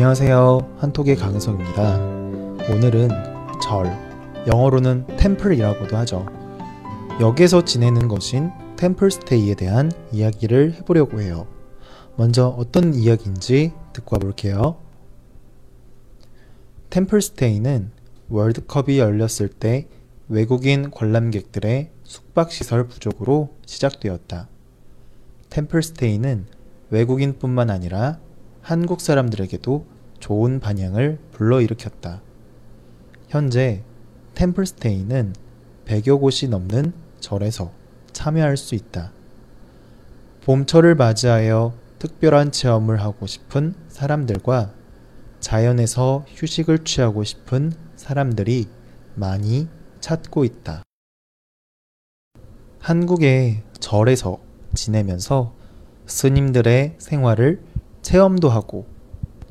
안녕하세요. 한톡의 강은성입니다. 오늘은 절, 영어로는 템플이라고도 하죠. 역에서 지내는 것인 템플스테이에 대한 이야기를 해보려고 해요. 먼저 어떤 이야기인지 듣고 와볼게요. 템플스테이는 월드컵이 열렸을 때 외국인 관람객들의 숙박시설 부족으로 시작되었다. 템플스테이는 외국인뿐만 아니라 한국 사람들에게도 좋은 반향을 불러일으켰다. 현재 템플스테이는 100여 곳이 넘는 절에서 참여할 수 있다. 봄철을 맞이하여 특별한 체험을 하고 싶은 사람들과 자연에서 휴식을 취하고 싶은 사람들이 많이 찾고 있다. 한국의 절에서 지내면서 스님들의 생활을 체험도 하고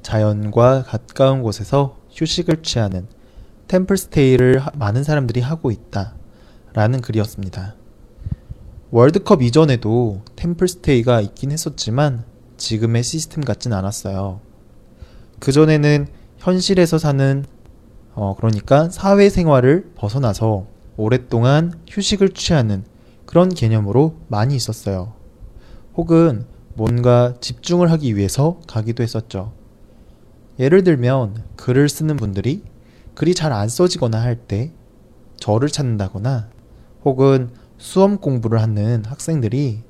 자연과 가까운 곳에서 휴식을 취하는 템플스테이를 많은 사람들이 하고 있다. 라는 글이었습니다. 월드컵 이전에도 템플스테이가 있긴 했었지만 지금의 시스템 같진 않았어요. 그전에는 현실에서 사는 어, 그러니까 사회생활을 벗어나서 오랫동안 휴식을 취하는 그런 개념으로 많이 있었어요. 혹은 뭔가 집중을 하기 위해서 가기도 했었죠. 예를 들면 글을 쓰는 분들이 글이 잘 안 써지거나 할 때 저를 찾는다거나 혹은 수험 공부를 하는 학생들이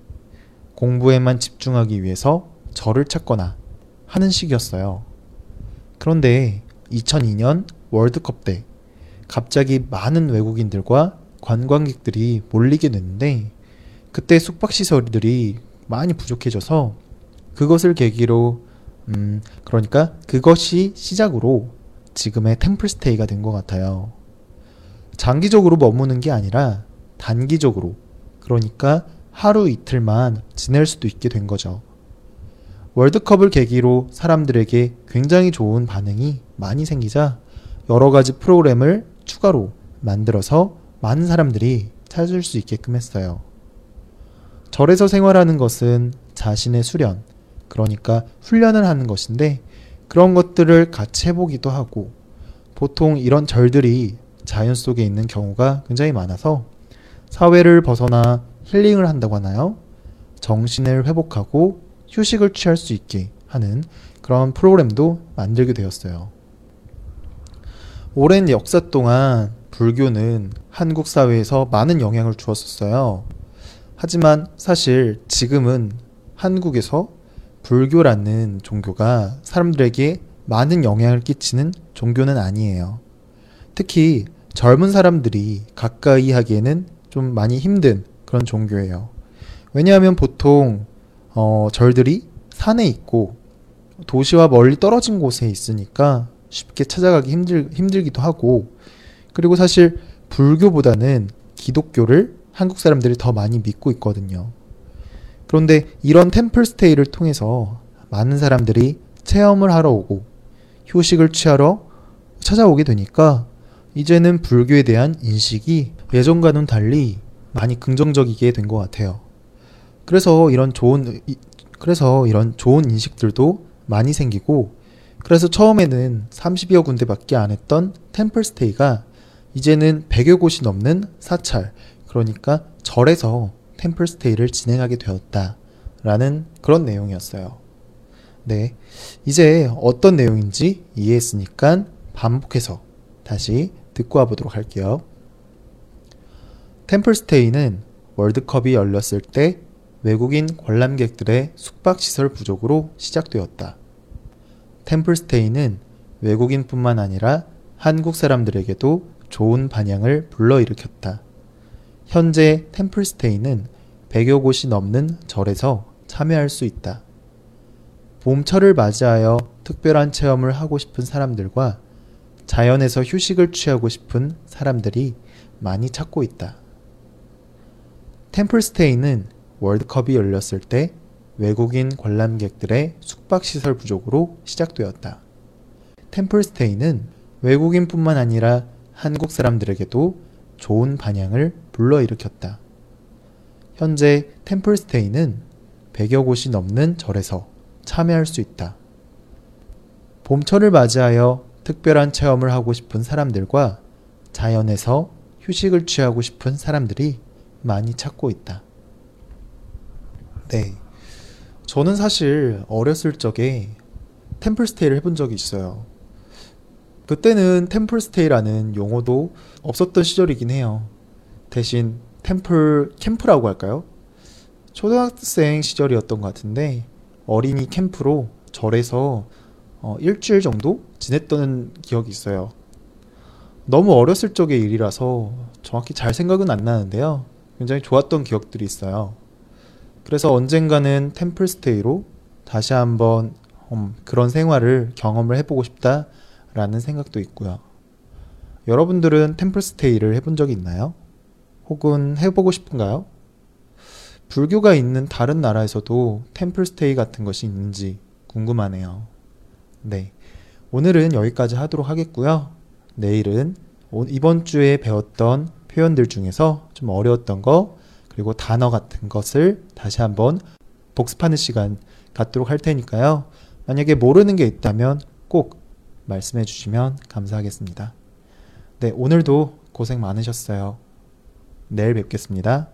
공부에만 집중하기 위해서 저를 찾거나 하는 식이었어요. 그런데 2002년 월드컵 때 갑자기 많은 외국인들과 관광객들이 몰리게 됐는데 그때 숙박시설들이 많이 부족해져서 그것을 계기로 음 그러니까 그것이 시작으로 지금의 템플스테이가 된 것 같아요. 장기적으로 머무는 게 아니라 단기적으로 그러니까 하루 이틀만 지낼 수도 있게 된 거죠. 월드컵을 계기로 사람들에게 굉장히 좋은 반응이 많이 생기자 여러 가지 프로그램을 추가로 만들어서 많은 사람들이 찾을 수 있게끔 했어요. 절에서 생활하는 것은 자신의 수련, 그러니까 훈련을 하는 것인데 그런 것들을 같이 해보기도 하고 보통 이런 절들이 자연 속에 있는 경우가 굉장히 많아서 사회를 벗어나 힐링을 한다고 하나요? 정신을 회복하고 휴식을 취할 수 있게 하는 그런 프로그램도 만들게 되었어요. 오랜 역사 동안 불교는 한국 사회에서 많은 영향을 주었었어요. 하지만 사실 지금은 한국에서 불교라는 종교가 사람들에게 많은 영향을 끼치는 종교는 아니에요. 특히 젊은 사람들이 가까이 하기에는 좀 많이 힘든 그런 종교예요. 왜냐하면 보통 어, 절들이 산에 있고 도시와 멀리 떨어진 곳에 있으니까 쉽게 찾아가기 힘들, 힘들기도 하고 그리고 사실 불교보다는 기독교를 한국 사람들이 더 많이 믿고 있거든요. 그런데 이런 템플스테이를 통해서 많은 사람들이 체험을 하러 오고 휴식을 취하러 찾아오게 되니까 이제는 불교에 대한 인식이 예전과는 달리 많이 긍정적이게 된 것 같아요. 그래서 이런 좋은 그래서 이런 좋은 인식들도 많이 생기고 그래서 처음에는 30여 군데밖에 안 했던 템플스테이가 이제는 100여 곳이 넘는 사찰 그러니까 절에서 템플스테이를 진행하게 되었다 라는 그런 내용이었어요. 네. 이제 어떤 내용인지 이해했으니까 반복해서 다시 듣고 와보도록 할게요. 템플스테이는 월드컵이 열렸을 때 외국인 관람객들의 숙박시설 부족으로 시작되었다. 템플스테이는 외국인뿐만 아니라 한국 사람들에게도 좋은 반향을 불러일으켰다. 현재 템플스테이는 100여 곳이 넘는 절에서 참여할 수 있다. 봄철을 맞이하여 특별한 체험을 하고 싶은 사람들과 자연에서 휴식을 취하고 싶은 사람들이 많이 찾고 있다. 템플스테이는 월드컵이 열렸을 때 외국인 관람객들의 숙박시설 부족으로 시작되었다. 템플스테이는 외국인뿐만 아니라 한국 사람들에게도 좋은 반향을 불러일으켰다. 현재 템플스테이는 100여 곳이 넘는 절에서 참여할 수 있다. 봄철을 맞이하여 특별한 체험을 하고 싶은 사람들과 자연에서 휴식을 취하고 싶은 사람들이 많이 찾고 있다. 네. 저는 사실 어렸을 적에 템플스테이를 해본 적이 있어요. 그때는 템플스테이라는 용어도 없었던 시절이긴 해요. 대신 템플 캠프라고 할까요? 초등학생 시절이었던 것 같은데 어린이 캠프로 절에서 어, 일주일 정도 지냈던 기억이 있어요. 너무 어렸을 적의 일이라서 정확히 잘 생각은 안 나는데요. 굉장히 좋았던 기억들이 있어요. 그래서 언젠가는 템플스테이로 다시 한번 음, 그런 생활을 경험을 해보고 싶다라는 생각도 있고요. 여러분들은 템플스테이를 해본 적이 있나요? 혹은 해보고 싶은가요? 불교가 있는 다른 나라에서도 템플스테이 같은 것이 있는지 궁금하네요. 네. 오늘은 여기까지 하도록 하겠고요. 내일은 오- 이번 주에 배웠던 표현들 중에서 좀 어려웠던 거, 그리고 단어 같은 것을 다시 한번 복습하는 시간 갖도록 할 테니까요. 만약에 모르는 게 있다면 꼭 말씀해 주시면 감사하겠습니다. 네, 오늘도 고생 많으셨어요. 내일 뵙겠습니다.